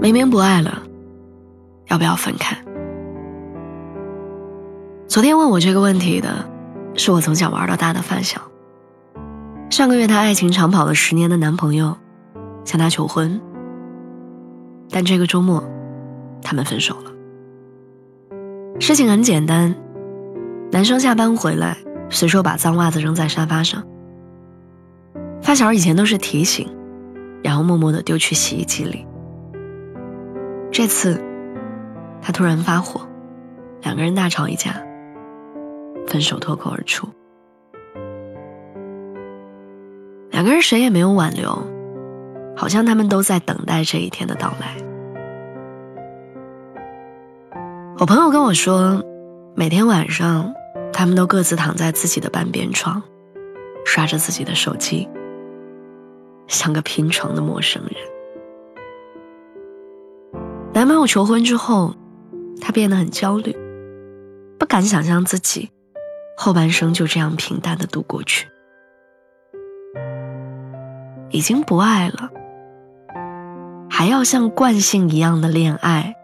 明明不爱了，要不要分开？昨天问我这个问题的，是我从小玩到大的发小。上个月，她爱情长跑了十年的男朋友向她求婚，但这个周末，他们分手了。事情很简单，男生下班回来，随手把脏袜子扔在沙发上。发小以前都是提醒，然后默默的丢去洗衣机里。这次，他突然发火，两个人大吵一架，分手脱口而出。两个人谁也没有挽留，好像他们都在等待这一天的到来。我朋友跟我说，每天晚上，他们都各自躺在自己的半边床，刷着自己的手机，像个拼床的陌生人。朋友求婚之后，他变得很焦虑，不敢想象自己后半生就这样平淡的度过去。已经不爱了，还要像惯性一样的恋爱，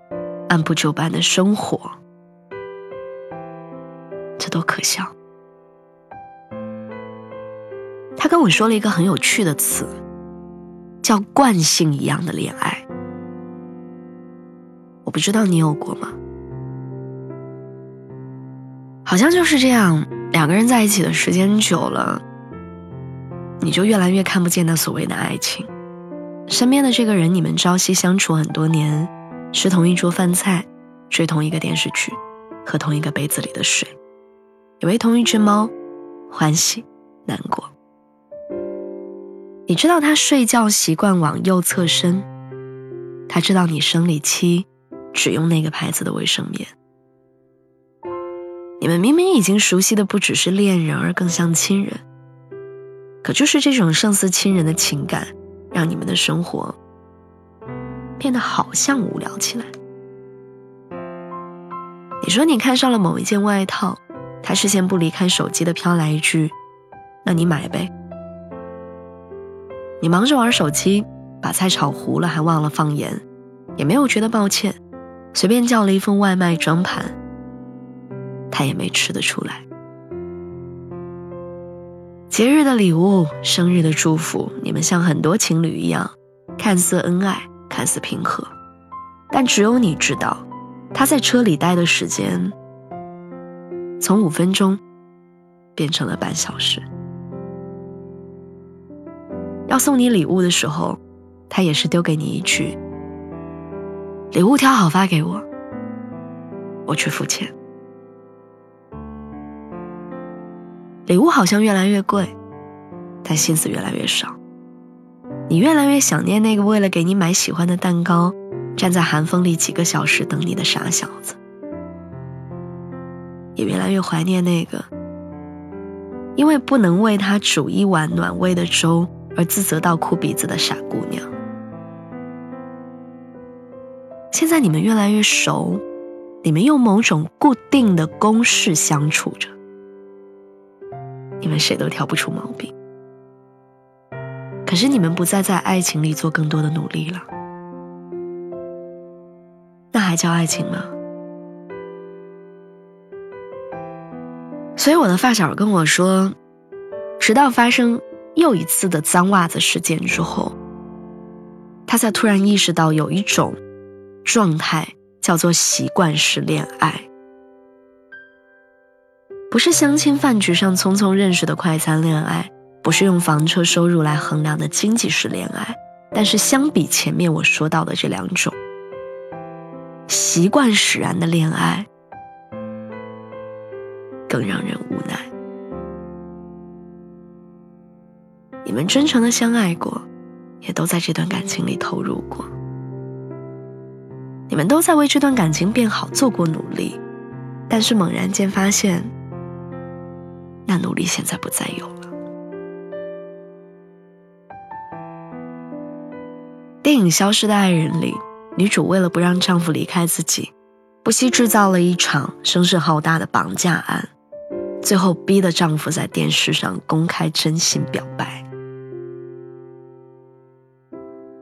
按部就班的生活，这多可笑！他跟我说了一个很有趣的词，叫“惯性一样的恋爱”。我不知道你有过吗？好像就是这样，两个人在一起的时间久了，你就越来越看不见那所谓的爱情。身边的这个人，你们朝夕相处很多年，吃同一桌饭菜，追同一个电视剧，喝同一个杯子里的水，以为同一只猫，欢喜难过。你知道他睡觉习惯往右侧伸，他知道你生理期。只用那个牌子的卫生棉。你们明明已经熟悉的不只是恋人，而更像亲人。可就是这种胜似亲人的情感，让你们的生活变得好像无聊起来。你说你看上了某一件外套，他视线不离开手机的飘来一句：“那你买呗。”你忙着玩手机，把菜炒糊了，还忘了放盐，也没有觉得抱歉。随便叫了一份外卖装盘，他也没吃得出来。节日的礼物、生日的祝福，你们像很多情侣一样，看似恩爱，看似平和，但只有你知道，他在车里待的时间，从五分钟变成了半小时。要送你礼物的时候，他也是丢给你一句。礼物挑好发给我，我去付钱。礼物好像越来越贵，但心思越来越少。你越来越想念那个为了给你买喜欢的蛋糕，站在寒风里几个小时等你的傻小子，也越来越怀念那个因为不能为他煮一碗暖胃的粥而自责到哭鼻子的傻姑娘。现在你们越来越熟，你们用某种固定的公式相处着，你们谁都挑不出毛病。可是你们不再在爱情里做更多的努力了，那还叫爱情吗？所以我的发小跟我说，直到发生又一次的脏袜子事件之后，他才突然意识到有一种。状态叫做习惯式恋爱，不是相亲饭局上匆匆认识的快餐恋爱，不是用房车收入来衡量的经济式恋爱，但是相比前面我说到的这两种，习惯使然的恋爱更让人无奈。你们真诚的相爱过，也都在这段感情里投入过。你们都在为这段感情变好做过努力，但是猛然间发现，那努力现在不再有了。电影《消失的爱人》里，女主为了不让丈夫离开自己，不惜制造了一场声势浩大的绑架案，最后逼得丈夫在电视上公开真心表白。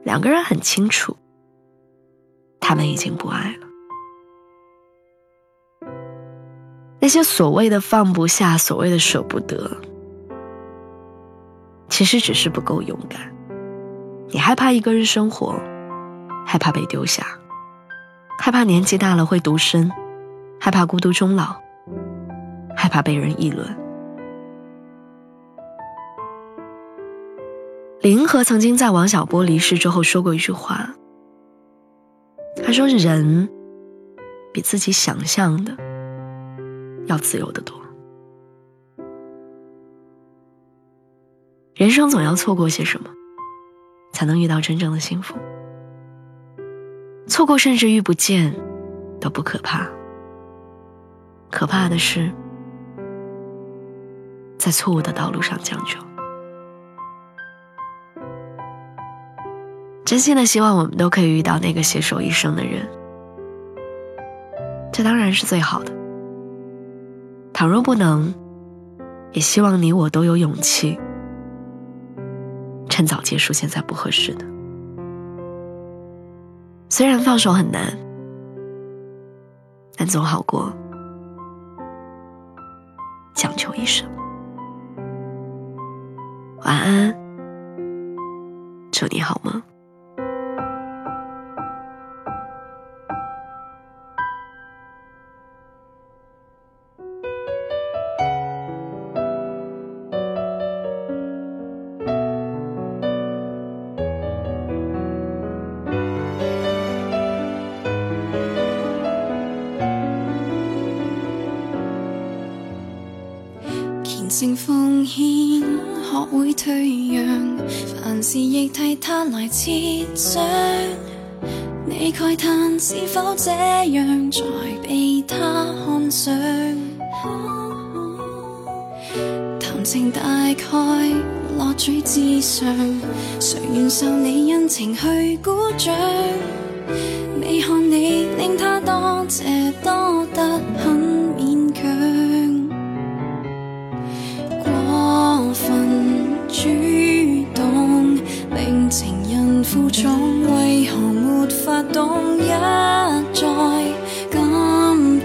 两个人很清楚。他们已经不爱了。那些所谓的放不下，所谓的舍不得，其实只是不够勇敢。你害怕一个人生活，害怕被丢下，害怕年纪大了会独身，害怕孤独终老，害怕被人议论。李银河曾经在王小波离世之后说过一句话。说：“人比自己想象的要自由的多。人生总要错过些什么，才能遇到真正的幸福。错过甚至遇不见都不可怕，可怕的是在错误的道路上将就。”真心的希望我们都可以遇到那个携手一生的人，这当然是最好的。倘若不能，也希望你我都有勇气，趁早结束现在不合适的。虽然放手很难，但总好过将就一生。晚安，献，学会退让，凡事亦替他来设想。你慨叹是否这样才被他看上？谈情大概乐趣至上，谁愿受你恩情去鼓掌？未看你令他多谢多得很。负重为何没法懂一再感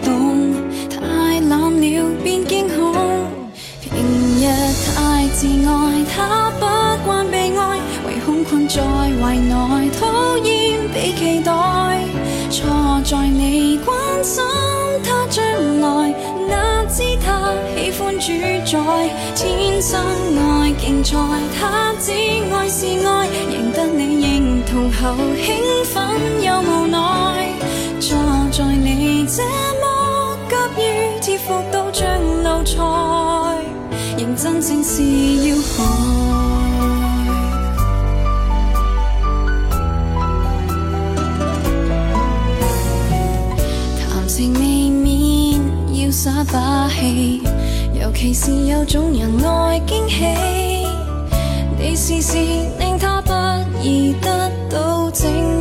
动？太懒了便惊恐。平日太自爱，他不惯被爱，唯恐困在怀内，讨厌被期待。错在你关心他将来，哪知他喜欢主宰，天生爱竞赛，他只爱是爱，赢得你。同后兴奋又无奈，坐在你这么急于贴服到像奴才，认真正是要害。谈情未免要耍把戏，尤其是有种人爱惊喜，你试试令他不易得。到整